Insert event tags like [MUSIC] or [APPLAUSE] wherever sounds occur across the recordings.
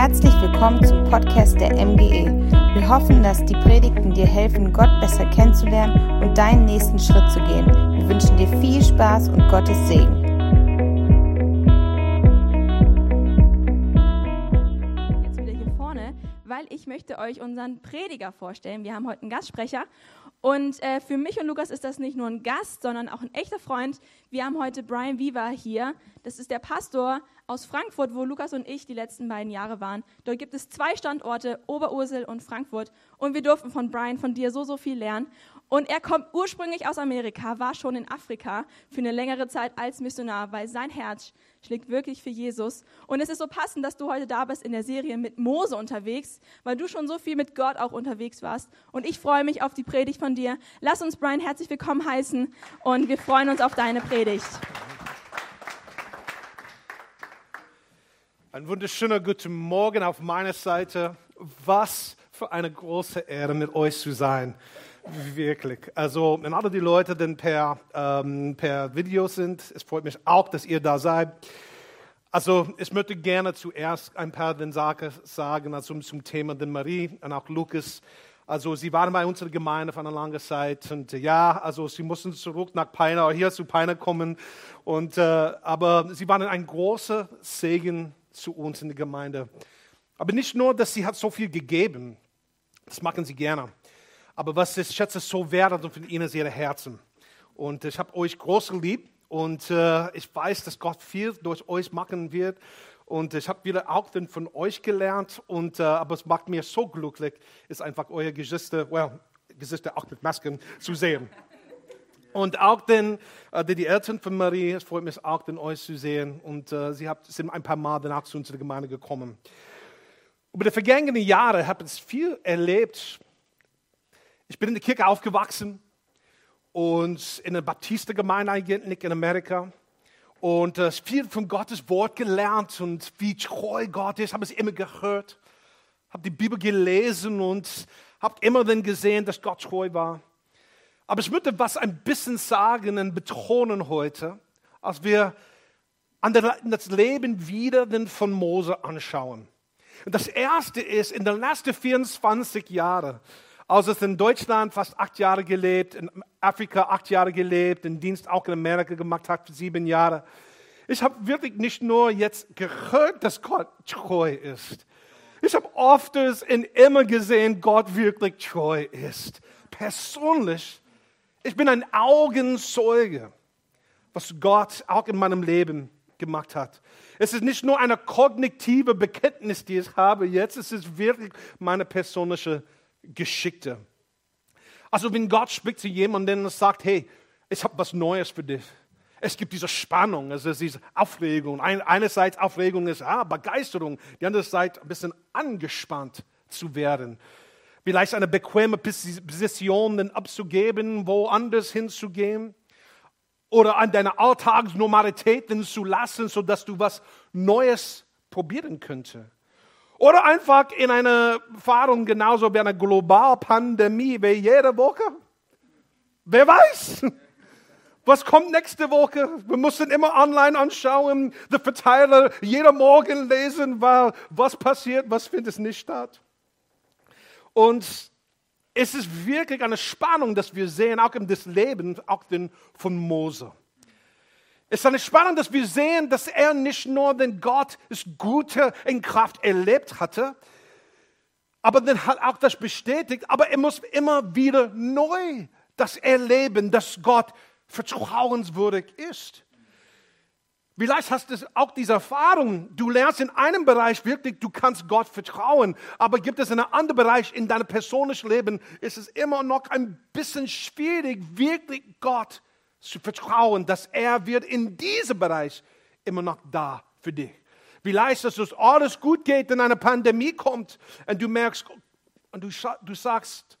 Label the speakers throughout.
Speaker 1: Herzlich willkommen zum Podcast der MGE. Wir hoffen, dass die Predigten dir helfen, Gott besser kennenzulernen und deinen nächsten Schritt zu gehen. Wir wünschen dir viel Spaß und Gottes Segen.
Speaker 2: jetzt wieder hier vorne, weil ich möchte euch unseren Prediger vorstellen. Wir haben heute einen Gastsprecher und äh, für mich und Lukas ist das nicht nur ein Gast, sondern auch ein echter Freund. Wir haben heute Brian Viva hier. Das ist der Pastor aus Frankfurt, wo Lukas und ich die letzten beiden Jahre waren. Dort gibt es zwei Standorte, Oberursel und Frankfurt. Und wir durften von Brian, von dir so, so viel lernen. Und er kommt ursprünglich aus Amerika, war schon in Afrika für eine längere Zeit als Missionar, weil sein Herz schlägt wirklich für Jesus. Und es ist so passend, dass du heute da bist in der Serie mit Mose unterwegs, weil du schon so viel mit Gott auch unterwegs warst. Und ich freue mich auf die Predigt von dir. Lass uns Brian herzlich willkommen heißen und wir freuen uns auf deine Predigt.
Speaker 3: Ein wunderschöner guten Morgen auf meiner Seite. Was für eine große Ehre, mit euch zu sein. Wirklich. Also, wenn alle die Leute denn per, ähm, per Video sind, es freut mich auch, dass ihr da seid. Also, ich möchte gerne zuerst ein paar den sagen also zum Thema den Marie und auch Lukas. Also, sie waren bei unserer Gemeinde für eine lange Zeit und äh, ja, also sie mussten zurück nach Peine, hier zu Peine kommen. Und, äh, aber sie waren ein großer Segen zu uns in der Gemeinde. Aber nicht nur, dass sie hat so viel gegeben, das machen sie gerne. Aber was ich schätze so wert und von ihnen ihre Herzen. Und ich habe euch groß lieb und äh, ich weiß, dass Gott viel durch euch machen wird. Und ich habe wieder auch von euch gelernt. Und, äh, aber es macht mir so glücklich, ist einfach eure Gesichter, well, Gesichter auch mit Masken zu sehen. Und auch den, äh, die Eltern von Marie, es freut mich auch, den euch zu sehen. Und äh, sie sind ein paar Mal danach zu unserer Gemeinde gekommen. Über die vergangenen Jahre habe ich viel erlebt. Ich bin in der Kirche aufgewachsen und in der Baptistengemeinde eigentlich in Amerika. Und äh, viel von Gottes Wort gelernt und wie treu Gott ist, habe es immer gehört. Habe die Bibel gelesen und habe immer dann gesehen, dass Gott treu war. Aber ich möchte was ein bisschen sagen und betonen heute, als wir an das Leben wieder von Mose anschauen. Und das erste ist, in den letzten 24 Jahren, als es in Deutschland fast acht Jahre gelebt, in Afrika acht Jahre gelebt, den Dienst auch in Amerika gemacht hat für sieben Jahre. Ich habe wirklich nicht nur jetzt gehört, dass Gott treu ist. Ich habe oft und immer gesehen, Gott wirklich treu ist. Persönlich, ich bin ein Augenzeuge, was Gott auch in meinem Leben gemacht hat. Es ist nicht nur eine kognitive Bekenntnis, die ich habe jetzt, es ist wirklich meine persönliche Geschichte. Also wenn Gott spricht zu jemandem und sagt, hey, ich habe was Neues für dich. Es gibt diese Spannung, es ist diese Aufregung. einerseits Aufregung ist ah, Begeisterung, die andere Seite ein bisschen angespannt zu werden. Vielleicht eine bequeme Position abzugeben, woanders hinzugehen oder an deiner Alltagsnormalitäten zu lassen, sodass du was Neues probieren könntest. Oder einfach in einer Erfahrung genauso wie eine Globalpandemie wie jede Woche. Wer weiß? [LAUGHS] Was kommt nächste Woche? Wir müssen immer online anschauen, die Verteiler jeder Morgen lesen, weil was passiert, was findet nicht statt. Und es ist wirklich eine Spannung, dass wir sehen, auch in das Leben, auch den von Mose. Es ist eine Spannung, dass wir sehen, dass er nicht nur den Gott das Gute in Kraft erlebt hatte, aber dann hat auch das bestätigt, aber er muss immer wieder neu das erleben, dass Gott vertrauenswürdig ist. Vielleicht hast du auch diese Erfahrung. Du lernst in einem Bereich wirklich, du kannst Gott vertrauen, aber gibt es in einem anderen Bereich in deinem persönlichen Leben, ist es immer noch ein bisschen schwierig, wirklich Gott zu vertrauen, dass er wird in diesem Bereich immer noch da für dich. Vielleicht, dass es alles gut geht, wenn eine Pandemie kommt und du merkst und du, du sagst,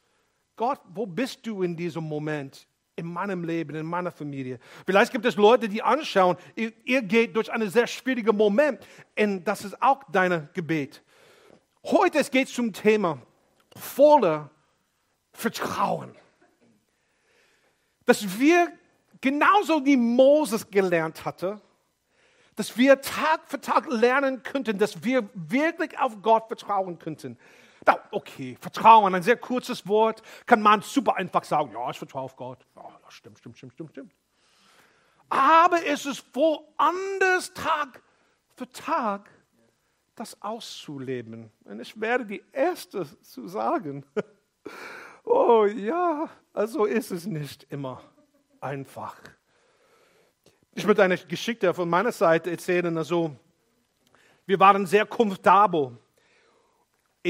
Speaker 3: Gott, wo bist du in diesem Moment? In meinem Leben, in meiner Familie. Vielleicht gibt es Leute, die anschauen, ihr, ihr geht durch einen sehr schwierigen Moment und das ist auch dein Gebet. Heute geht es zum Thema voller Vertrauen. Dass wir genauso wie Moses gelernt hatte, dass wir Tag für Tag lernen könnten, dass wir wirklich auf Gott vertrauen könnten. Na, okay, Vertrauen, ein sehr kurzes Wort, kann man super einfach sagen, ja, ich vertraue auf Gott. Ja, das stimmt, stimmt, stimmt, stimmt, stimmt. Aber es ist woanders Tag für Tag, das auszuleben. Und ich werde die Erste zu sagen, [LAUGHS] oh ja, also ist es nicht immer einfach. Ich möchte eine Geschichte von meiner Seite erzählen. Also, wir waren sehr komfortabel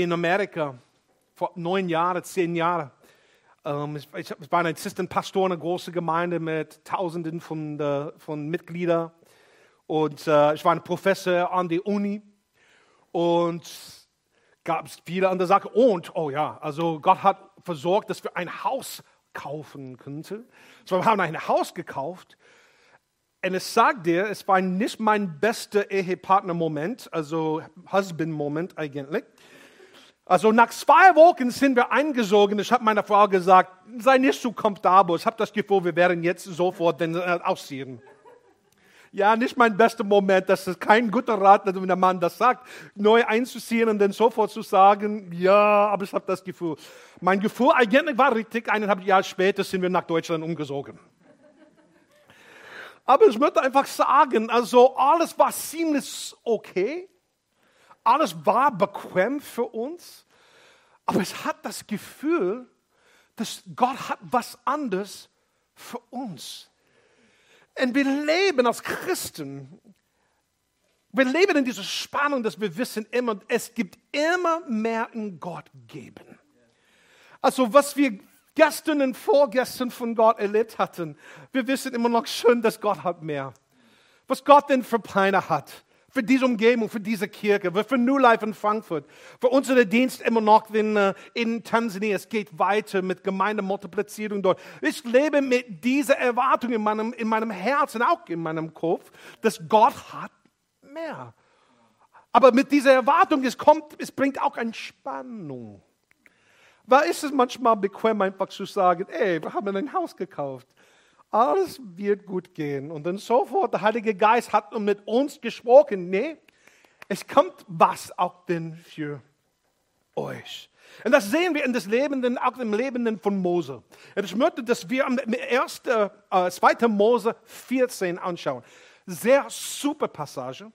Speaker 3: in Amerika vor neun Jahren, zehn Jahren. Ähm, ich, war ein Assistenpastor in einer großen Gemeinde mit Tausenden von, äh, von Mitgliedern. Und äh, ich war ein Professor an der Uni. Und gab es viele andere Sachen. Und, oh ja, also Gott hat versorgt, dass wir ein Haus kaufen könnten. So, wir haben ein Haus gekauft und es sagt dir, es war nicht mein bester Ehepartner-Moment, also Husband-Moment eigentlich. Also nach zwei Wochen sind wir eingesogen. Ich habe meiner Frau gesagt, sei nicht so komfortabel. Ich habe das Gefühl, wir werden jetzt sofort den, äh, ausziehen. Ja, nicht mein bester Moment. Das ist kein guter Rat, wenn der Mann das sagt, neu einzuziehen und dann sofort zu sagen, ja, aber ich habe das Gefühl. Mein Gefühl eigentlich war richtig. Eineinhalb Jahre später sind wir nach Deutschland umgesogen. Aber ich möchte einfach sagen, also alles war ziemlich okay. Alles war bequem für uns. Aber ich hatte das Gefühl, dass Gott hat was anderes für uns. Und wir leben als Christen, wir leben in dieser Spannung, dass wir wissen immer, es gibt immer mehr in Gott geben. Also was wir gestern und vorgestern von Gott erlebt hatten, wir wissen immer noch schön, dass Gott hat mehr. Was Gott denn für Pläne hat, für diese Umgebung, für diese Kirche, für New Life in Frankfurt, für unseren Dienst immer noch in, äh, in Tansania. Es geht weiter mit Gemeindemultiplizierung dort. Ich lebe mit dieser Erwartung in meinem, in meinem Herzen, auch in meinem Kopf, dass Gott hat mehr. Aber mit dieser Erwartung, es kommt, es bringt auch Entspannung. Weil ist es manchmal bequem, einfach zu sagen, ey, wir haben ein Haus gekauft. Alles wird gut gehen. Und dann sofort, der Heilige Geist hat mit uns gesprochen. Nee, es kommt was auch denn für euch. Und das sehen wir in das Lebenden, auch im Lebenden von Mose. Und ich möchte, dass wir am 1., äh, 2. Mose 14 anschauen. Sehr super Passage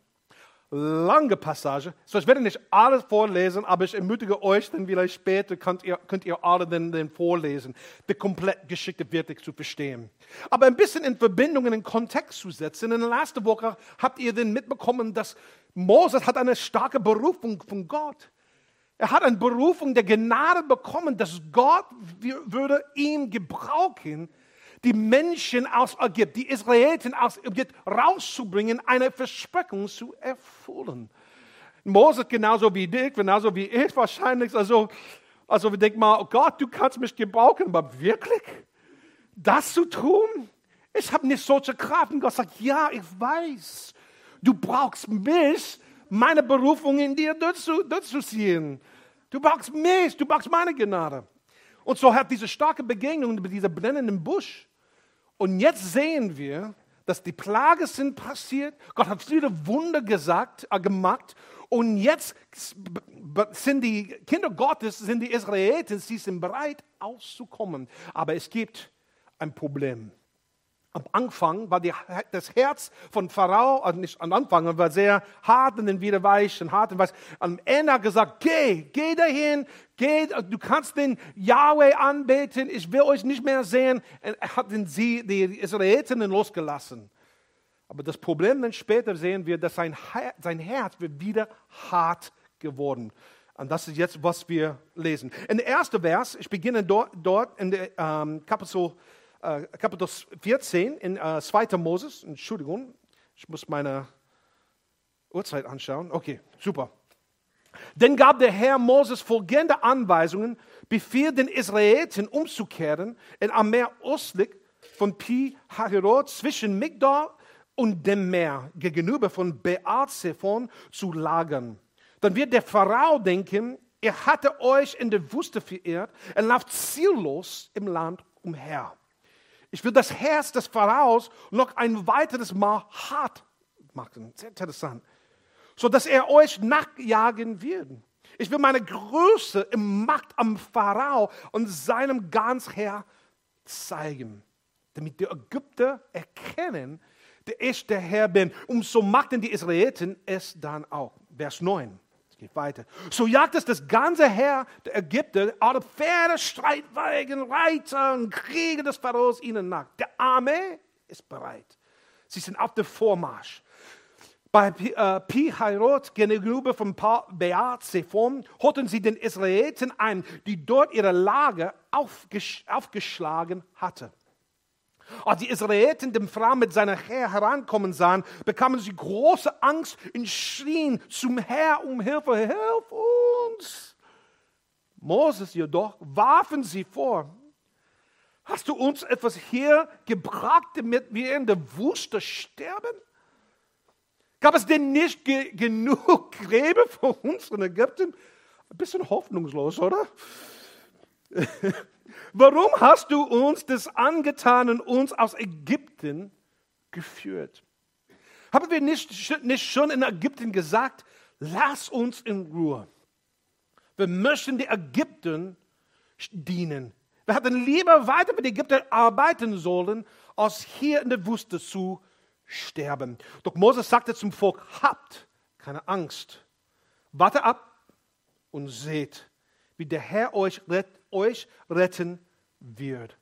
Speaker 3: lange Passage. So, ich werde nicht alles vorlesen, aber ich ermutige euch, denn vielleicht später könnt ihr, könnt ihr alle den, den vorlesen, die komplette Geschichte wirklich zu verstehen. Aber ein bisschen in Verbindung, in den Kontext zu setzen. In der letzten Woche habt ihr denn mitbekommen, dass Moses hat eine starke Berufung von Gott. Er hat eine Berufung der Gnade bekommen, dass Gott würde ihn gebrauchen, die Menschen aus Ägypten, die Israeliten aus Ägypten rauszubringen, eine Versprechung zu erfüllen. Moses genauso wie dich, genauso wie ich wahrscheinlich. Also, also wir denken mal, oh Gott, du kannst mich gebrauchen, aber wirklich? Das zu tun? Ich habe nicht solche Kraft. Und Gott sagt, ja, ich weiß. Du brauchst mich, meine Berufung in dir durchzuziehen. Du brauchst mich, du brauchst meine Gnade. Und so hat diese starke Begegnung mit diesem brennenden Busch und jetzt sehen wir, dass die Plage sind passiert. Gott hat viele Wunder gesagt, äh, gemacht. Und jetzt sind die Kinder Gottes, sind die Israeliten, sie sind bereit auszukommen. Aber es gibt ein Problem. Am Anfang war die, das Herz von Pharao, also nicht am Anfang, war sehr hart und dann wieder weich und hart und weich. Am Ende hat gesagt, geh, geh dahin, geh, du kannst den Yahweh anbeten, ich will euch nicht mehr sehen. Er hat den, sie, die Israeliten losgelassen. Aber das Problem dann später sehen wir, dass sein, sein Herz wird wieder hart geworden. Und das ist jetzt, was wir lesen. In der ersten Vers, ich beginne dort, dort in der ähm, Kapitel äh, Kapitel 14 in äh, 2. Moses. Entschuldigung, ich muss meine Uhrzeit anschauen. Okay, super. Denn gab der Herr Moses folgende Anweisungen, befiehl den Israeliten umzukehren in am Meer östlich von Pi Hahiroth zwischen Migdal und dem Meer gegenüber von Beat Sephon zu lagern. Dann wird der Pharao denken, er hatte euch in der Wüste verehrt, er läuft ziellos im Land umher. Ich will das Herz des Pharaos noch ein weiteres Mal hart machen. Sehr interessant. So dass er euch nachjagen wird. Ich will meine Größe im Macht am Pharao und seinem ganz Herr zeigen, damit die Ägypter erkennen, dass ich der Herr bin. Und so machten die Israeliten es dann auch. Vers 9. Geht weiter. So jagt es das ganze Heer der Ägypter, alle Pferde, Streitwagen, Reiter und Krieger des Pharaos ihnen nach. Der Armee ist bereit. Sie sind auf dem Vormarsch. Bei äh, Pi-Hairot gegenüber von Beat Sephon holten sie den Israeliten ein, die dort ihre Lager aufgesch aufgeschlagen hatten. Als die Israeliten dem Frau mit seiner Herr herankommen sahen, bekamen sie große Angst und schrien zum Herr um Hilfe, hilf uns! Moses jedoch warfen sie vor, hast du uns etwas hier gebracht, damit wir in der Wüste sterben? Gab es denn nicht ge genug Gräber für uns in Ägypten? Ein bisschen hoffnungslos, oder? [LAUGHS] Warum hast du uns das angetan und uns aus Ägypten geführt? Haben wir nicht, nicht schon in Ägypten gesagt, lass uns in Ruhe. Wir möchten die Ägypten dienen. Wir hätten lieber weiter mit Ägypten arbeiten sollen, als hier in der Wüste zu sterben. Doch Moses sagte zum Volk, habt keine Angst. Warte ab und seht, wie der Herr euch, rett, euch retten wird.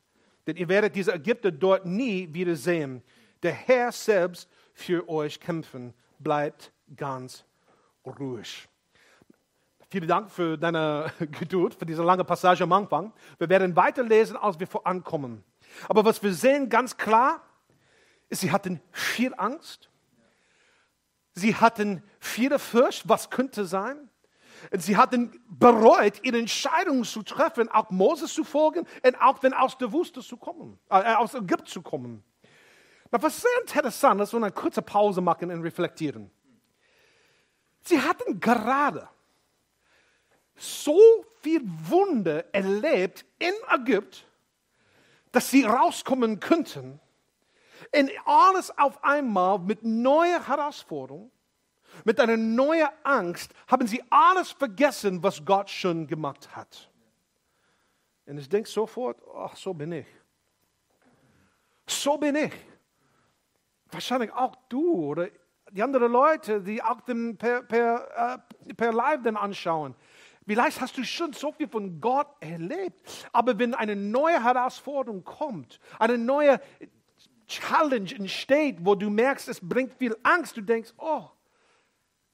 Speaker 3: Denn ihr werdet diese Ägypter dort nie wieder sehen. Der Herr selbst für euch kämpfen. Bleibt ganz ruhig. Vielen Dank für deine [LAUGHS] Geduld, für diese lange Passage am Anfang. Wir werden weiterlesen, als wir vorankommen. Aber was wir sehen ganz klar, ist, sie hatten viel Angst. Sie hatten viel Furcht, was könnte sein. Sie hatten bereut, ihre Entscheidung zu treffen, auch Moses zu folgen und auch wenn aus der Wüste zu kommen, äh, aus Ägypten zu kommen. Aber was sehr interessant ist, wenn wir eine kurze Pause machen und reflektieren. Sie hatten gerade so viel Wunder erlebt in Ägypten, dass sie rauskommen könnten. Und alles auf einmal mit neuen Herausforderungen mit einer neuen Angst haben sie alles vergessen, was Gott schon gemacht hat. Und ich denke sofort, ach, so bin ich. So bin ich. Wahrscheinlich auch du oder die anderen Leute, die auch den per, per, äh, per Live dann anschauen. Vielleicht hast du schon so viel von Gott erlebt, aber wenn eine neue Herausforderung kommt, eine neue Challenge entsteht, wo du merkst, es bringt viel Angst, du denkst, oh,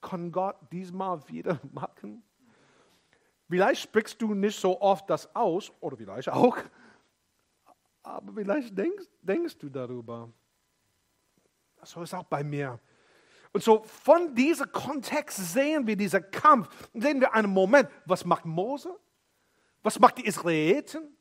Speaker 3: kann Gott diesmal wieder [LAUGHS] machen? Vielleicht sprichst du nicht so oft das aus, oder vielleicht auch, aber vielleicht denkst, denkst du darüber. So ist auch bei mir. Und so von diesem Kontext sehen wir diesen Kampf, sehen wir einen Moment, was macht Mose? Was macht die Israeliten?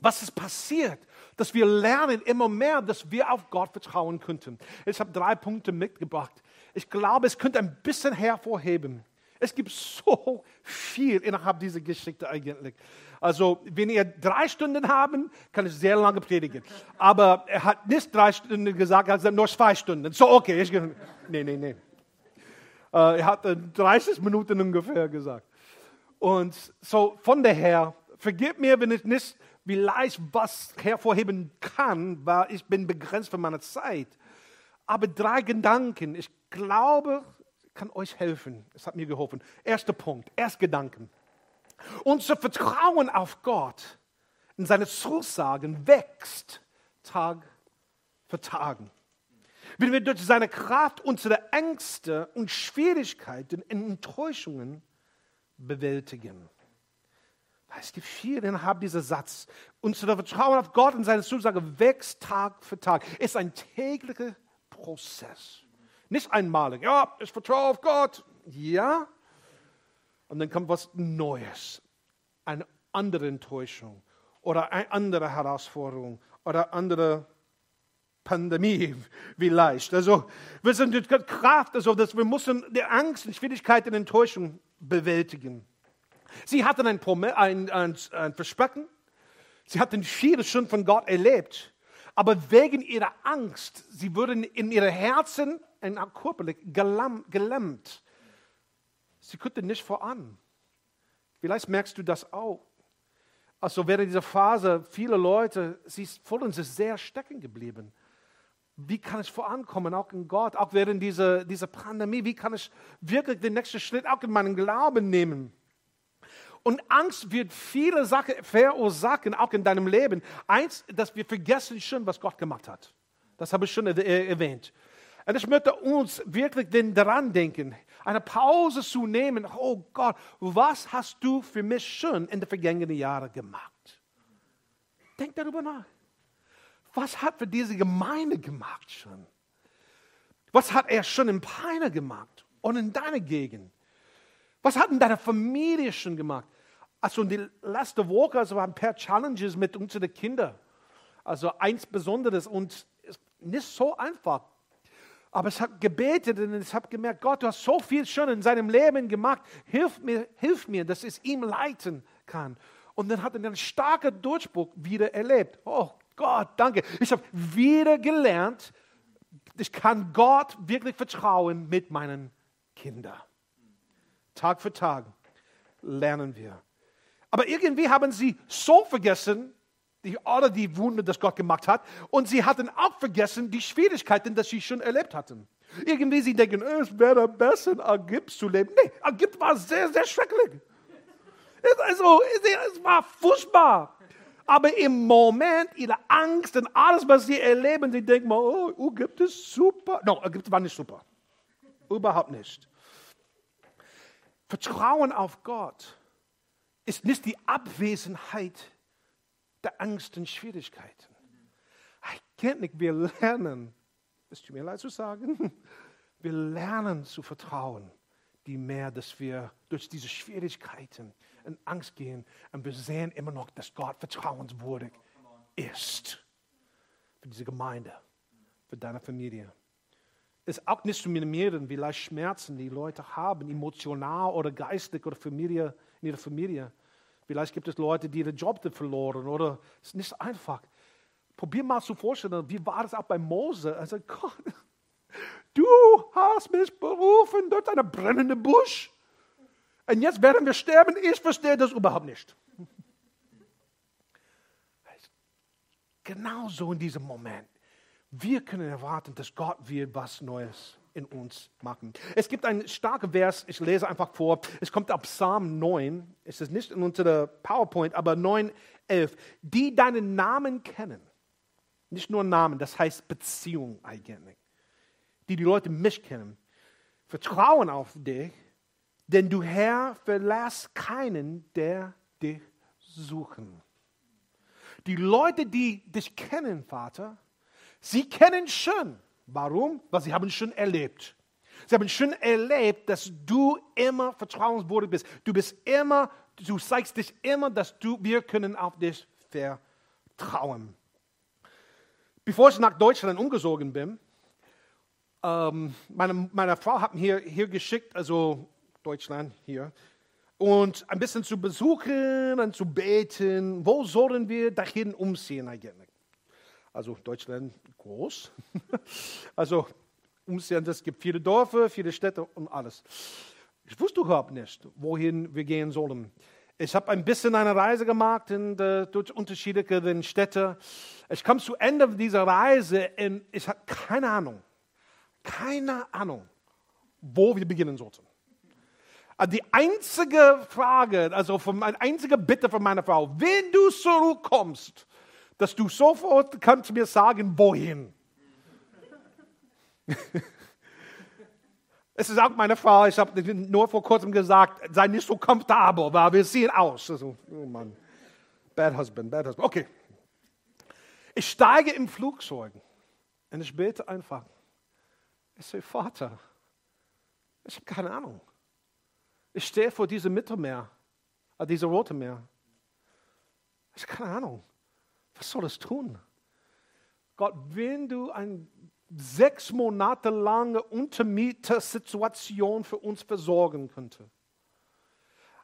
Speaker 3: Was ist passiert? Dass wir lernen immer mehr, dass wir auf Gott vertrauen könnten. Ich habe drei Punkte mitgebracht, ich glaube, es könnte ein bisschen hervorheben. Es gibt so viel innerhalb dieser Geschichte eigentlich. Also, wenn ihr drei Stunden haben, kann ich sehr lange predigen. Aber er hat nicht drei Stunden gesagt, er hat nur zwei Stunden. So, okay. Ich, nee, nee, nee. Äh, er hat 30 Minuten ungefähr gesagt. Und so, von daher, vergib mir, wenn ich nicht vielleicht was hervorheben kann, weil ich bin begrenzt für meine Zeit. Aber drei Gedanken, ich glaube, kann euch helfen. Es hat mir geholfen. Erster Punkt, erst Gedanken. Unser Vertrauen auf Gott und seine Zusagen wächst Tag für Tag. Wenn wir durch seine Kraft unsere Ängste und Schwierigkeiten und Enttäuschungen bewältigen. Es gibt viel innerhalb dieser Satz. Unser Vertrauen auf Gott und seine Zusage wächst Tag für Tag. Es ist ein täglicher Prozess. Nicht einmalig, ja, ich vertraue auf Gott, ja. Und dann kommt was Neues, eine andere Enttäuschung oder eine andere Herausforderung oder andere Pandemie [LAUGHS] vielleicht. Also wir sind mit Kraft, also dass wir müssen die Angst und Schwierigkeit und Enttäuschung bewältigen. Sie hatten ein, ein, ein, ein Versprechen, sie hatten vieles schon von Gott erlebt, Aber wegen ihrer Angst, sie wurden in ihren Herzen und körperlich gelähmt. Sie konnten nicht voran. Vielleicht merkst du das auch. Also während dieser Phase, viele Leute, sie fühlen sich sehr stecken geblieben. Wie kann ich vorankommen, auch in Gott, auch während dieser, dieser Pandemie? Wie kann ich wirklich den nächsten Schritt auch in meinen Glauben nehmen? Und Angst wird viele Sachen verursachen, auch in deinem Leben. Eins, dass wir vergessen schon, was Gott gemacht hat. Das habe ich schon erwähnt. Und ich möchte uns wirklich daran denken, eine Pause zu nehmen. Oh Gott, was hast du für mich schon in den vergangenen Jahren gemacht? Denk darüber nach. Was hat für diese Gemeinde gemacht schon? Was hat er schon in Peine gemacht und in deiner Gegend? Was hat in deiner Familie schon gemacht? Also in die letzte Woche also waren ein paar Challenges mit unseren Kindern. Also eins Besonderes und nicht so einfach. Aber ich habe gebetet und ich habe gemerkt, Gott, du hast so viel schon in seinem Leben gemacht. Hilf mir, hilf mir, dass ich ihm leiten kann. Und dann hat er einen starken Durchbruch wieder erlebt. Oh Gott, danke. Ich habe wieder gelernt, ich kann Gott wirklich vertrauen mit meinen Kindern. Tag für Tag lernen wir. Aber irgendwie haben sie so vergessen, die, oder die Wunder, das Gott gemacht hat, und sie hatten auch vergessen die Schwierigkeiten, die sie schon erlebt hatten. Irgendwie sie denken, es wäre besser, in Ägypten zu leben. Nee, Ägypten war sehr, sehr schrecklich. Also, es war furchtbar. Aber im Moment, ihre Angst und alles, was sie erleben, sie denken oh, Ägypten ist super. No, Ägypten war nicht super. Überhaupt nicht. Vertrauen auf Gott ist nicht die Abwesenheit der Angst und Schwierigkeiten. Eigentlich, wir lernen, es tut mir leid zu sagen, [LAUGHS] wir lernen zu vertrauen, die mehr, dass wir durch diese Schwierigkeiten und Angst gehen und wir sehen immer noch, dass Gott vertrauenswürdig ist. Für diese Gemeinde, für deine Familie. Es auch nicht zu minimieren, wie leicht Schmerzen die Leute haben, emotional oder geistig oder Familie, in ihrer Familie. Vielleicht gibt es Leute, die ihren Job verloren oder es ist nicht einfach. Probier mal zu vorstellen, wie war es auch bei Mose? Also Gott, [LAUGHS] du hast mich berufen durch einen brennenden Busch. Und jetzt werden wir sterben. Ich verstehe das überhaupt nicht. [LAUGHS] Genauso in diesem Moment. Wir können erwarten, dass Gott wird was Neues in uns machen. Es gibt einen starken Vers, ich lese einfach vor. Es kommt ab Psalm 9. Es ist nicht in unserer PowerPoint, aber 9, 11. Die deinen Namen kennen. Nicht nur Namen, das heißt Beziehung eigentlich. Die die Leute mich kennen. Vertrauen auf dich, denn du Herr verlass keinen, der dich suchen. Die Leute, die dich kennen, Vater, sie kennen schon, Warum? Weil sie haben schon erlebt. Sie haben schon erlebt, dass du immer vertrauenswürdig bist. Du bist immer, du zeigst dich immer, dass du, wir können auf dich vertrauen. Bevor ich nach Deutschland umgezogen bin, ähm, meine, meine Frau hat mir hier, hier geschickt, also Deutschland hier, und ein bisschen zu besuchen und zu beten. Wo sollen wir dahin umziehen eigentlich? Also Deutschland groß. [LAUGHS] Also umsehen, es gibt viele Dörfer, viele Städte und alles. Ich wusste überhaupt nicht, wohin wir gehen sollen. Ich habe ein bisschen eine Reise gemacht in, durch unterschiedliche Städte. Ich kam zu Ende dieser Reise und ich hatte keine Ahnung, keine Ahnung, wo wir beginnen sollten. Also die einzige Frage, also eine einzige Bitte von meiner Frau, wenn du zurückkommst, dass du sofort kannst mir sagen, wohin. [LAUGHS] es ist auch meine Frau, ich habe nur vor kurzem gesagt, sei nicht so komfortabel, weil wir sehen aus. Also, oh Mann. Bad husband, bad husband. Okay. Ich steige im Flugzeug und ich bete einfach. Ich sage, Vater, ich habe keine Ahnung. Ich stehe vor diesem Mittelmeer, äh, diesem Roten Meer. Ich habe keine Ahnung. Was soll es tun? Gott, wenn du eine sechs Monate lange Untermietersituation für uns versorgen könntest,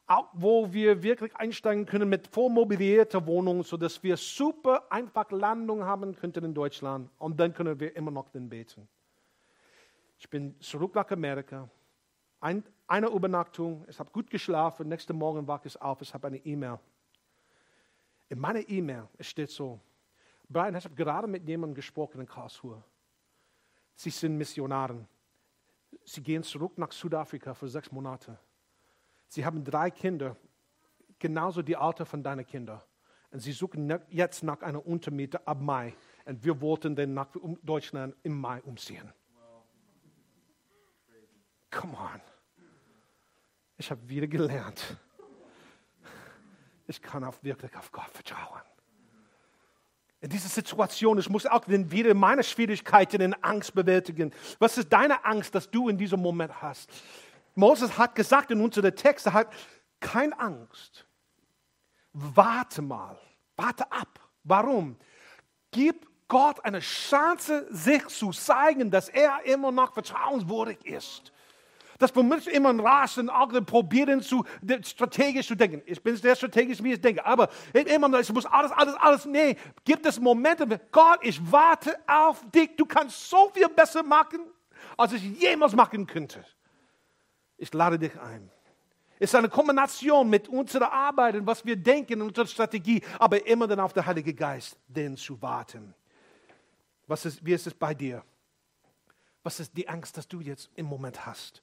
Speaker 3: auch wo wir wirklich einsteigen können mit vormobilierter Wohnung, sodass wir super einfach Landung haben könnten in Deutschland und dann können wir immer noch den beten. Ich bin zurück nach Amerika, Ein, eine Übernachtung, ich habe gut geschlafen, nächsten Morgen wache ich auf, ich habe eine E-Mail. In meiner E-Mail steht so, Brian, ich habe gerade mit jemandem gesprochen in Karlsruhe. Sie sind Missionaren. Sie gehen zurück nach Südafrika für sechs Monate. Sie haben drei Kinder, genauso die Alter von deinen Kindern. Und sie suchen jetzt nach einer Untermiete ab Mai. Und wir wollten dann nach Deutschland im Mai umziehen. Come on. Ich habe wieder gelernt. Ich kann auch wirklich auf Gott vertrauen. In dieser Situation, ich muss auch wieder meine Schwierigkeiten in Angst bewältigen. Was ist deine Angst, dass du in diesem Moment hast? Moses hat gesagt in unserem Text, er hat keine Angst. Warte mal, warte ab. Warum? Gib Gott eine Chance, sich zu zeigen, dass er immer noch vertrauenswürdig ist. Dass wir nicht immer rasen, probieren, zu, strategisch zu denken. Ich bin sehr strategisch, wie ich denke. Aber immer, ich muss alles, alles, alles. Nee, gibt es Momente, Gott, ich warte auf dich. Du kannst so viel besser machen, als ich jemals machen könnte. Ich lade dich ein. Es ist eine Kombination mit unserer Arbeit und was wir denken, unserer Strategie, aber immer dann auf den Heiligen Geist, den zu warten. Was ist, wie ist es bei dir? Was ist die Angst, dass du jetzt im Moment hast?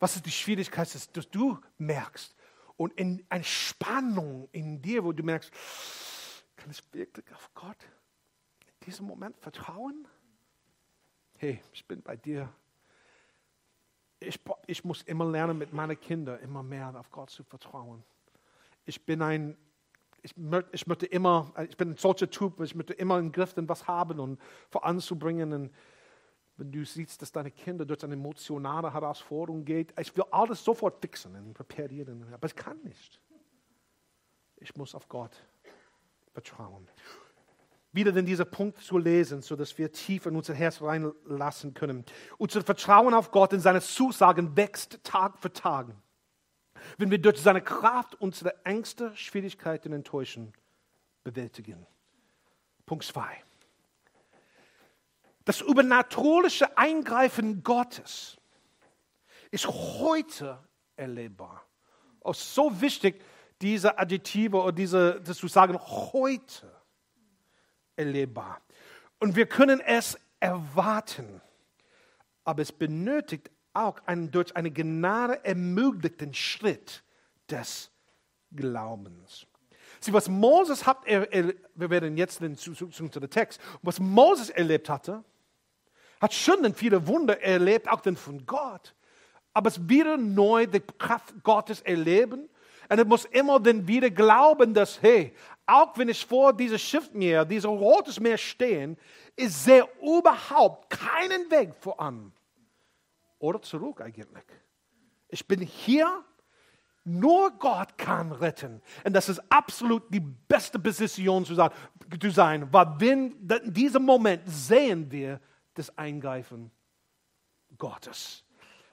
Speaker 3: Was ist die Schwierigkeit, dass du merkst? Und in eine Spannung in dir, wo du merkst, kann ich wirklich auf Gott in diesem Moment vertrauen? Hey, ich bin bei dir ich, ich muss immer lernen, mit meinen Kindern immer mehr auf Gott zu vertrauen. Ich bin ein, ich, ich möchte immer, ich bin ein solcher Typ, ich möchte immer einen Griff in was haben und voranzubringen. Und wenn du siehst, dass deine Kinder durch eine emotionale Herausforderung gehen, ich will alles sofort fixen und reparieren, aber ich kann nicht. Ich muss auf Gott vertrauen wieder in diesen Punkt zu lesen, sodass wir tief in unser Herz reinlassen können. Unser Vertrauen auf Gott in seine Zusagen wächst Tag für Tag. Wenn wir durch seine Kraft unsere Ängste, Schwierigkeiten, Enttäuschen bewältigen. Punkt 2. Das übernatürliche Eingreifen Gottes ist heute erlebbar. Auch so wichtig, diese Adjektive oder diese, das zu sagen, heute erlebbar. Und wir können es erwarten. Aber es benötigt auch einen durch eine Gnade ermöglichten Schritt des Glaubens. Sieh, was Moses hat, er, er, wir werden jetzt zu, zu, zu dem Text, was Moses erlebt hatte, hat schon viele Wunder erlebt, auch denn von Gott. Aber es wieder neu die Kraft Gottes erleben. Und er muss immer dann wieder glauben, dass, hey, auch wenn ich vor diesem Schiffmeer, diesem rotes Meer stehe, ist sehe überhaupt keinen Weg voran. Oder zurück eigentlich. Ich bin hier, nur Gott kann retten. Und das ist absolut die beste Position zu sein, weil wenn in diesem Moment sehen wir das Eingreifen Gottes.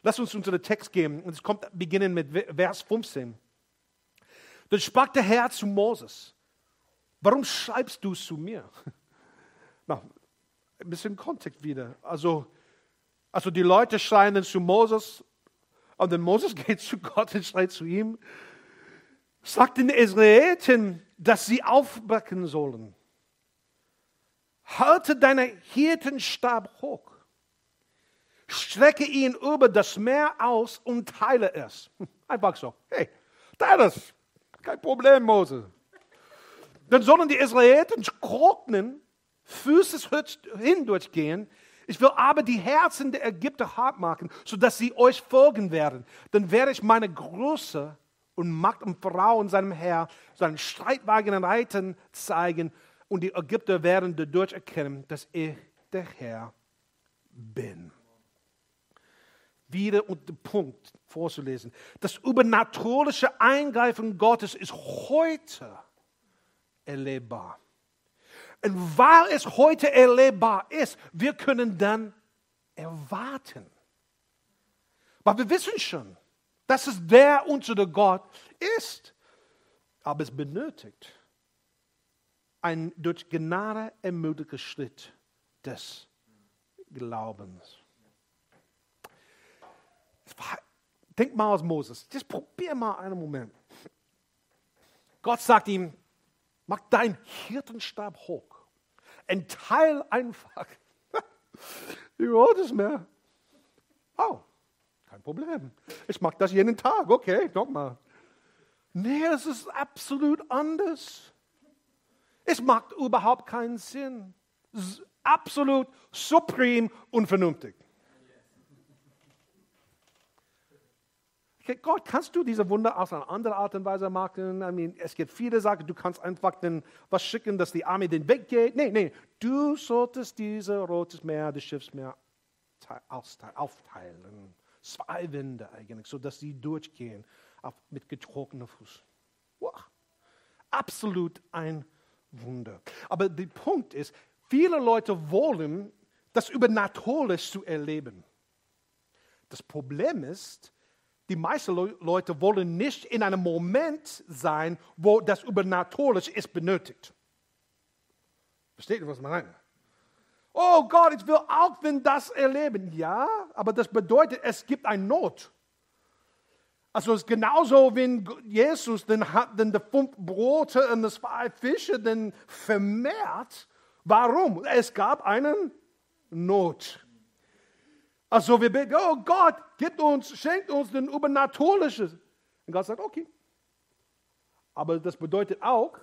Speaker 3: Lass uns unter den Text gehen und es kommt beginnen mit Vers 15. Dann sprach der Herr zu Moses. Warum schreibst du zu mir? [LAUGHS] Na, ein bisschen Kontext wieder. Also, also die Leute schreien dann zu Moses und dann Moses [LAUGHS] geht zu Gott und schreit zu ihm. Sagt den Israeliten, dass sie aufbrechen sollen. Halte deinen Hirtenstab hoch. Strecke ihn über das Meer aus und teile es. [LAUGHS] Einfach so. Hey, teile es. Kein Problem, Moses. Dann sollen die Israeliten trocknen, Füße hindurchgehen. Ich will aber die Herzen der Ägypter hart machen, sodass sie euch folgen werden. Dann werde ich meine Größe und Macht und Frau und seinem Herr, seinen Streitwagen und Reitern zeigen. Und die Ägypter werden dadurch erkennen, dass ich der Herr bin. Wieder und den Punkt vorzulesen. Das übernatürliche Eingreifen Gottes ist heute erlebbar. Und weil es heute erlebbar ist, wir können dann erwarten. Weil wir wissen schon, Das ist der unsere Gott ist. Aber es benötigt ein durch Gnade ermöglichter Schritt des Glaubens. Denk mal aus Moses. Just probier mal einen Moment. Gott sagt ihm, mach deinen Hirtenstab hoch. Enteil einfach. Ich wollte es mehr. Oh, kein Problem. Ich mache das jeden Tag. Okay, nochmal. Nee, es ist absolut anders. Es macht überhaupt keinen Sinn. Absolut suprem unvernünftig. Okay, Gott, kannst du diese Wunder auf eine andere Art und Weise machen? I mean, es gibt viele Sachen, du kannst einfach den, was schicken, dass die Armee den Weg geht. Nein, nein, du solltest dieses rotes Meer, das Schiffsmeer aufteilen. Zwei Wände eigentlich, sodass sie durchgehen mit getrocknetem Fuß. Wow. Absolut ein Wunder. Aber der Punkt ist, viele Leute wollen das Übernatürliche zu erleben. Das Problem ist, die meisten Leute wollen nicht in einem Moment sein, wo das Übernatürliche ist benötigt. Versteht ihr, was ich meine? Oh Gott, ich will auch wenn das erleben. Ja, aber das bedeutet, es gibt eine Not. Also es ist genauso, wenn Jesus den, den die fünf Brote und die zwei Fische den vermehrt. Warum? Es gab einen Not. Also wir beten, oh Gott, gib uns, schenkt uns den Übernatürlichen. Und Gott sagt, okay. Aber das bedeutet auch,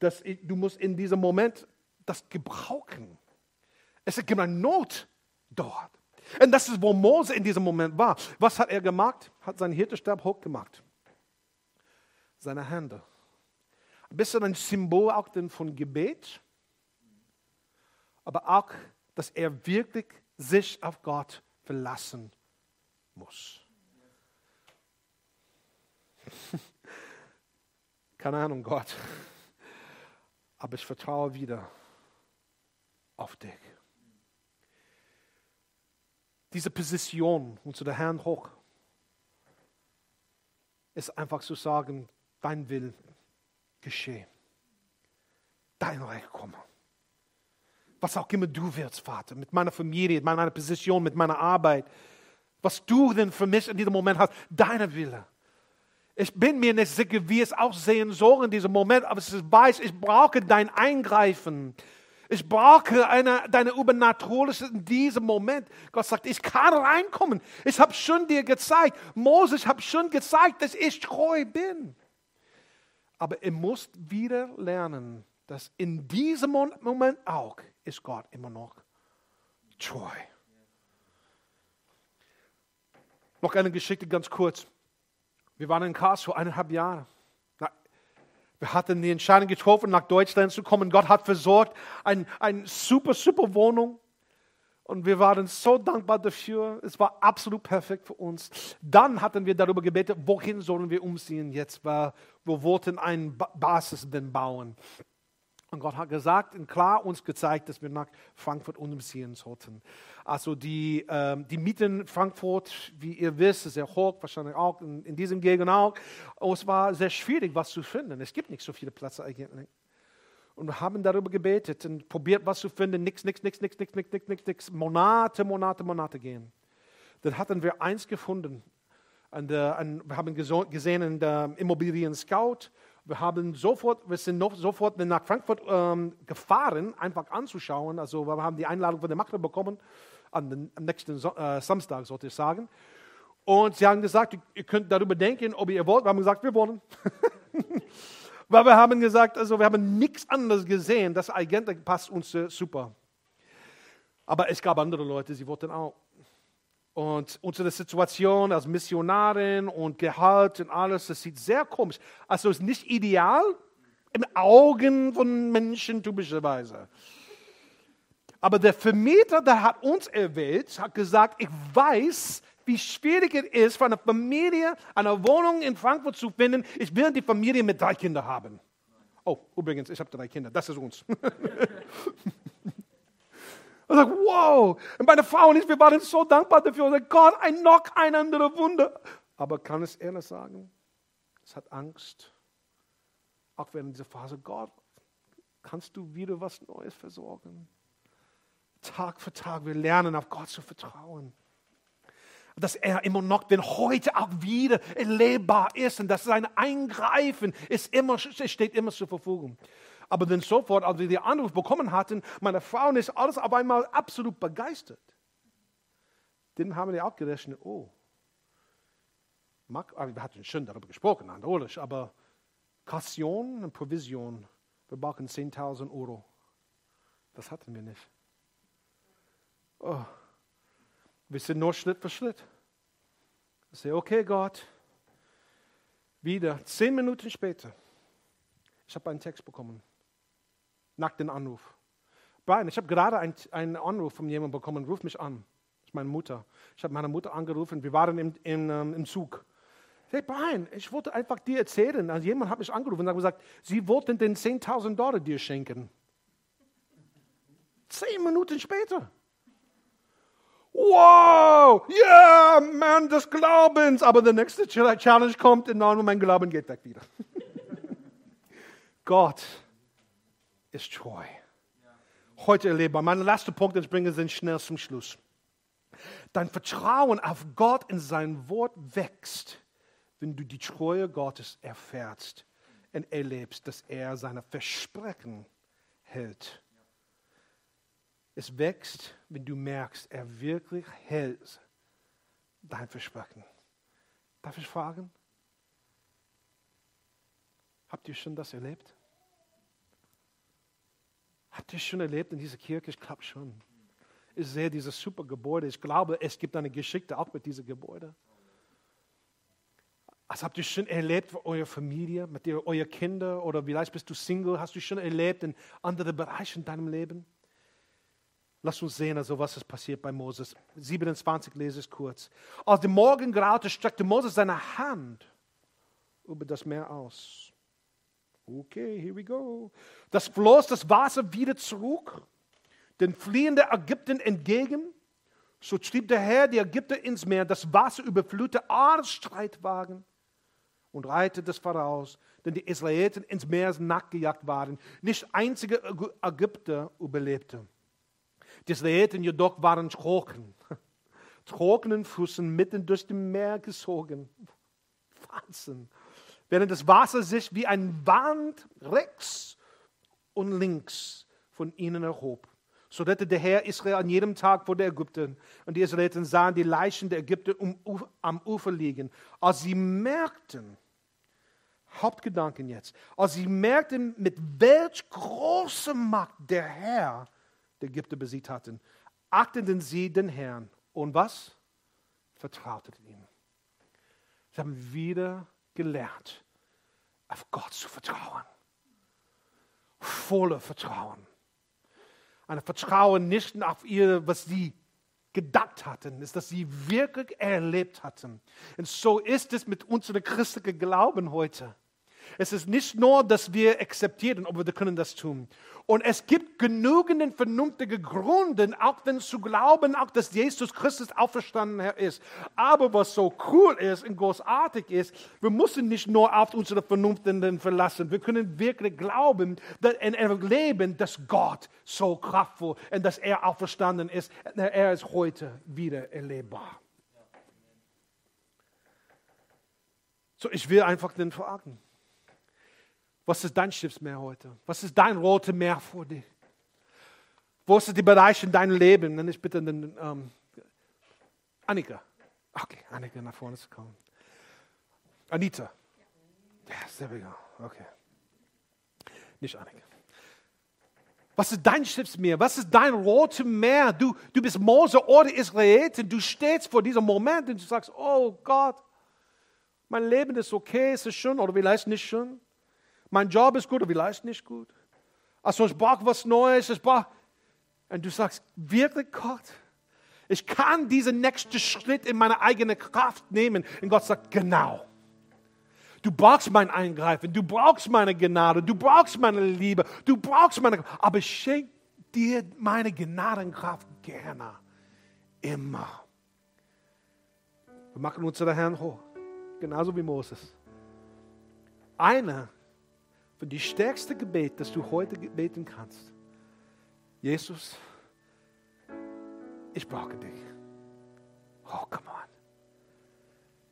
Speaker 3: dass ich, du musst in diesem Moment das gebrauchen. Es gibt eine Not dort. Und das ist, wo Mose in diesem Moment war. Was hat er gemacht? Hat seinen Hirtestab hochgemacht. Seine Hände. Ein bisschen ein Symbol auch denn von Gebet, aber auch, dass er wirklich sich auf Gott verlassen muss. [LAUGHS] Keine Ahnung, Gott. Aber ich vertraue wieder auf dich. Diese Position und zu der Herrn hoch ist einfach zu sagen, dein Will geschehe. Dein Reich komme was auch immer du wirst, Vater, mit meiner Familie, mit meiner Position, mit meiner Arbeit, was du denn für mich in diesem Moment hast, deine Wille. Ich bin mir nicht sicher, wie es aussehen soll in diesem Moment, aber es ist weiß, ich brauche dein Eingreifen. Ich brauche eine, deine Übernatürliche in diesem Moment. Gott sagt, ich kann reinkommen. Ich habe schon dir gezeigt, Moses, ich habe schon gezeigt, dass ich treu bin. Aber ihr müsst wieder lernen, dass in diesem Moment auch ist Gott immer noch treu. Noch eine Geschichte ganz kurz. Wir waren in Karlsruhe eineinhalb Jahre. Wir hatten die Entscheidung getroffen, nach Deutschland zu kommen. Gott hat versorgt, eine ein super, super Wohnung. Und wir waren so dankbar dafür. Es war absolut perfekt für uns. Dann hatten wir darüber gebetet, wohin sollen wir umziehen jetzt, weil wir wollten eine Basis bauen. Und Gott hat gesagt und klar uns gezeigt, dass wir nach Frankfurt umziehen sollten. Also die, ähm, die Mieten in Frankfurt, wie ihr wisst, sehr hoch, wahrscheinlich auch in, in diesem Gegend auch. Es war sehr schwierig, was zu finden. Es gibt nicht so viele Plätze eigentlich. Und wir haben darüber gebetet und probiert, was zu finden. Nichts, nichts, nichts, nichts, nichts, nichts, nichts, nichts, nichts. Monate, Monate, Monate gehen. Dann hatten wir eins gefunden. Und, uh, und wir haben gesehen in der Immobilien Scout wir haben sofort, wir sind noch sofort nach Frankfurt ähm, gefahren, einfach anzuschauen. Also wir haben die Einladung von der Makler bekommen, an den, am nächsten so äh, Samstag sollte ich sagen. Und sie haben gesagt, ihr könnt darüber denken, ob ihr wollt. Wir haben gesagt, wir wollen. [LAUGHS] Weil wir haben gesagt, also wir haben nichts anderes gesehen. Das eigentlich passt uns super. Aber es gab andere Leute, sie wollten auch. Und unsere Situation als Missionarin und Gehalt und alles, das sieht sehr komisch. Also ist nicht ideal im Augen von Menschen typischerweise. Aber der Vermieter, der hat uns erwählt, hat gesagt, ich weiß, wie schwierig es ist, für eine Familie eine Wohnung in Frankfurt zu finden. Ich will die Familie mit drei Kindern haben. Oh, übrigens, ich habe drei Kinder, das ist uns. [LAUGHS] Und sagt, wow. Und meine Frau und ich, wir waren so dankbar dafür. Und sagt, Gott, ein noch ein anderer Wunder. Aber kann es ehrlich sagen, es hat Angst. Auch während dieser Phase, Gott, kannst du wieder was Neues versorgen? Tag für Tag, wir lernen auf Gott zu vertrauen. Dass er immer noch, wenn heute auch wieder erlebbar ist und dass sein Eingreifen ist immer, steht immer zur Verfügung. Aber dann sofort, als wir den Anruf bekommen hatten, meine Frau ist alles auf einmal absolut begeistert. Dann haben wir auch gerechnet, oh, wir hatten schon darüber gesprochen, natürlich, aber Kaution und Provision, wir brauchen 10.000 Euro. Das hatten wir nicht. Oh. Wir sind nur Schritt für Schritt. Ich sage, okay, Gott. Wieder, zehn Minuten später, ich habe einen Text bekommen. Nach dem Anruf. Brian, ich habe gerade einen, einen Anruf von jemandem bekommen, ruf mich an. Das ist meine Mutter. Ich habe meine Mutter angerufen, wir waren im, im, ähm, im Zug. Sage, Brian, ich wollte einfach dir erzählen. Also jemand hat mich angerufen und hat gesagt, sie wollten den 10.000 Dollar dir schenken. Zehn Minuten später. Wow, yeah, Mann des Glaubens. Aber der nächste Challenge kommt und mein Glauben geht weg wieder. [LAUGHS] Gott ist treu. Heute erlebbar. Mein letzter Punkt, den ich bringe, sind schnell zum Schluss. Dein Vertrauen auf Gott in sein Wort wächst, wenn du die Treue Gottes erfährst und erlebst, dass er seine Versprechen hält. Es wächst, wenn du merkst, er wirklich hält dein Versprechen. Darf ich fragen? Habt ihr schon das erlebt? Habt ihr schon erlebt in dieser Kirche? Ich glaube schon. Ich sehe dieses super Gebäude. Ich glaube, es gibt eine Geschichte auch mit diesem Gebäude. Also habt ihr schon erlebt für eure Familie, mit euren Kindern oder vielleicht bist du Single, hast du schon erlebt in anderen Bereichen in deinem Leben? Lass uns sehen, also was ist passiert bei Moses. 27 lese ich kurz. Als der Morgen graute, streckte Moses seine Hand über das Meer aus. Okay, here we go. Das floss das Wasser wieder zurück, den fliehenden Ägypten entgegen. So trieb der Herr die Ägypter ins Meer, das Wasser überflutete alle Streitwagen und reitete des Pharaos, denn die Israeliten ins Meer nachgejagt waren. Nicht einzige Ägypter überlebte. Die Israeliten jedoch waren trocken, [LAUGHS] trockenen Füßen mitten durch dem Meer gezogen. [LAUGHS] Wahnsinn. Während das Wasser sich wie ein Wand rechts und links von ihnen erhob. So rettete der Herr Israel an jedem Tag vor der Ägypten. Und die Israeliten sahen die Leichen der Ägypter am Ufer liegen. Als sie merkten, Hauptgedanken jetzt, als sie merkten, mit welch großer Macht der Herr der Ägypter besiegt hatten, achteten sie den Herrn und was? Vertrauten ihm. Sie haben wieder gelernt, auf Gott zu vertrauen. Voller Vertrauen. Ein Vertrauen nicht auf ihr, was sie gedacht hatten, ist, dass sie wirklich erlebt hatten. Und so ist es mit unserem christlichen Glauben heute. Es ist nicht nur, dass wir akzeptieren, aber wir können das tun. Und es gibt genügend vernünftige Gründe, auch wenn zu glauben, auch dass Jesus Christus auferstanden ist. Aber was so cool ist und großartig ist, wir müssen nicht nur auf unsere Vernunft verlassen. Wir können wirklich glauben und erleben, dass Gott so kraftvoll und dass er auferstanden ist. Er ist heute wieder erlebbar. So, ich will einfach den fragen. Was ist dein Schiffsmeer heute? Was ist dein rotes Meer vor dir? Wo sind die Bereiche in deinem Leben? Nenn ich bitte den ähm, Annika. Okay, Annika nach vorne zu kommen. Anita. There we go. Okay. Nicht Annika. Was ist dein Schiffsmeer? Was ist dein rotes Meer? Du, du bist Mose oder Israeliten. Du stehst vor diesem Moment und du sagst, oh Gott, mein Leben ist okay, ist es schön oder vielleicht nicht schön. Mein Job ist gut, aber vielleicht nicht gut. Also ich brauche was Neues. Ich brauche und du sagst, wirklich Gott, ich kann diesen nächsten Schritt in meine eigene Kraft nehmen. Und Gott sagt, genau. Du brauchst mein Eingreifen, du brauchst meine Gnade, du brauchst meine Liebe, du brauchst meine, aber ich schenke dir meine Gnadenkraft gerne, immer. Wir machen unsere Herren hoch. genauso wie Moses. Einer von die stärksten Gebet, das du heute beten kannst. Jesus, ich brauche dich. Oh, come on.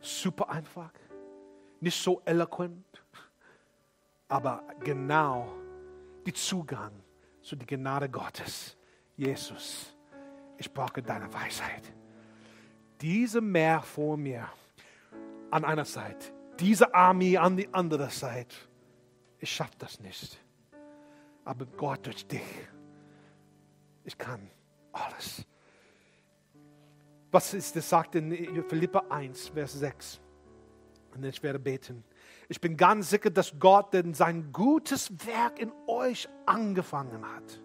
Speaker 3: Super einfach, nicht so eloquent, aber genau die Zugang zu der Gnade Gottes. Jesus, ich brauche deine Weisheit. Diese Meer vor mir an einer Seite, diese Armee an die andere Seite. Ich schaffe das nicht. Aber Gott durch dich, ich kann alles. Was ist das, sagt in Philippa 1, Vers 6. Und ich werde beten. Ich bin ganz sicher, dass Gott denn sein gutes Werk in euch angefangen hat,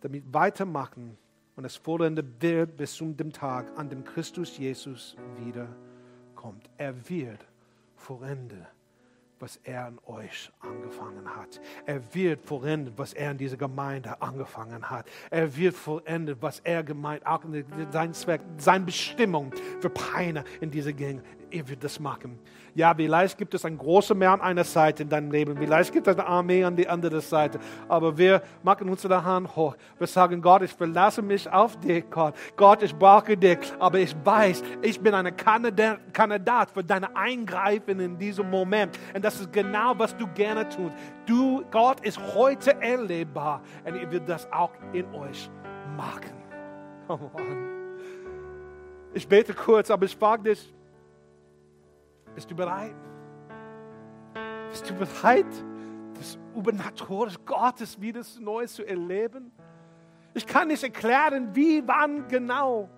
Speaker 3: damit weitermachen und es vollende wird bis zum dem Tag, an dem Christus Jesus wiederkommt. Er wird vollenden was er an euch angefangen hat. Er wird vollenden, was er in dieser Gemeinde angefangen hat. Er wird vollenden, was er gemeint, auch sein Zweck, seine Bestimmung für Peine in dieser Gegend er wird das machen. Ja, vielleicht gibt es ein großes Meer an einer Seite in deinem Leben, vielleicht gibt es eine Armee an die andere Seite, aber wir machen unsere Hand hoch. Wir sagen, Gott, ich verlasse mich auf dich, Gott. Gott, ich brauche dich, aber ich weiß, ich bin ein Kandidat für deine Eingreifen in diesem Moment. Und das ist genau, was du gerne tust. Du, Gott ist heute erlebbar und er wird das auch in euch machen. Come on. Ich bete kurz, aber ich frage dich, bist du bereit? Bist du bereit, das Übernatürliche Gottes wieder neu zu erleben? Ich kann nicht erklären, wie, wann genau.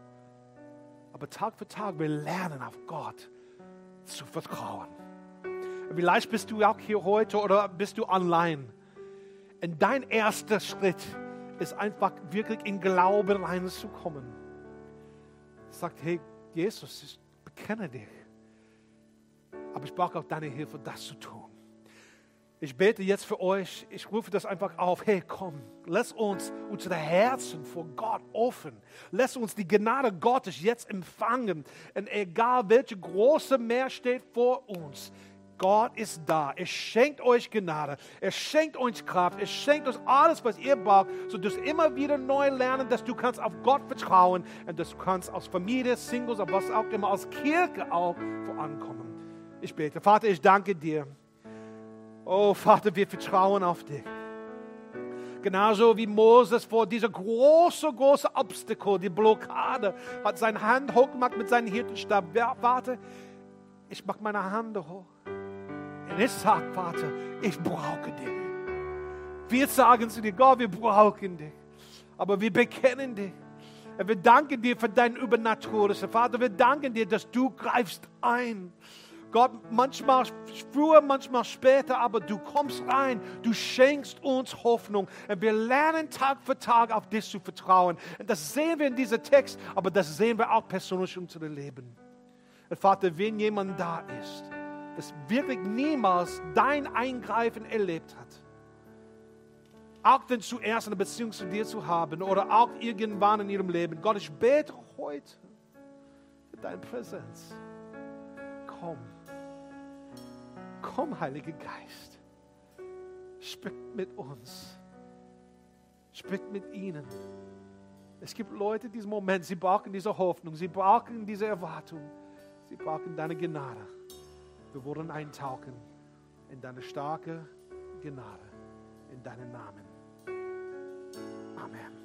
Speaker 3: Aber Tag für Tag, wir lernen auf Gott zu vertrauen. Vielleicht bist du auch hier heute oder bist du online. Und dein erster Schritt ist einfach wirklich in Glauben reinzukommen. Sagt, hey, Jesus, ich bekenne dich. Aber ich brauche auch deine Hilfe, das zu tun. Ich bete jetzt für euch. Ich rufe das einfach auf. Hey, komm, lass uns unsere Herzen vor Gott offen. Lass uns die Gnade Gottes jetzt empfangen. Und egal welche große Meer steht vor uns, Gott ist da. Er schenkt euch Gnade. Er schenkt euch Kraft. Er schenkt uns alles, was ihr braucht, sodass immer wieder neu lernen, dass du kannst auf Gott vertrauen und dass du kannst aus Familie, Singles, oder was auch immer, aus Kirche auch vorankommen. Ich bete. Vater, ich danke dir. Oh Vater, wir vertrauen auf dich. Genauso wie Moses vor dieser große, große Obstacle, die Blockade, hat seine Hand hochgemacht mit seinem Hirtenstab. Vater, ich mache meine Hand hoch. Und ich sage, Vater, ich brauche dich. Wir sagen zu dir, Gott, wir brauchen dich. Aber wir bekennen dich. Und wir danken dir für dein Übernatürliches. Vater, wir danken dir, dass du greifst ein. Gott, manchmal früher, manchmal später, aber du kommst rein, du schenkst uns Hoffnung. Und wir lernen Tag für Tag auf dich zu vertrauen. Und das sehen wir in diesem Text, aber das sehen wir auch persönlich in unserem Leben. Und Vater, wenn jemand da ist, das wirklich niemals dein Eingreifen erlebt hat, auch wenn zuerst eine Beziehung zu dir zu haben oder auch irgendwann in ihrem Leben, Gott, ich bete heute für deine Präsenz. Komm Komm, Heiliger Geist, sprich mit uns, sprich mit ihnen. Es gibt Leute in diesem Moment, sie brauchen diese Hoffnung, sie brauchen diese Erwartung, sie brauchen deine Gnade. Wir wollen eintauchen in deine starke Gnade, in deinen Namen. Amen.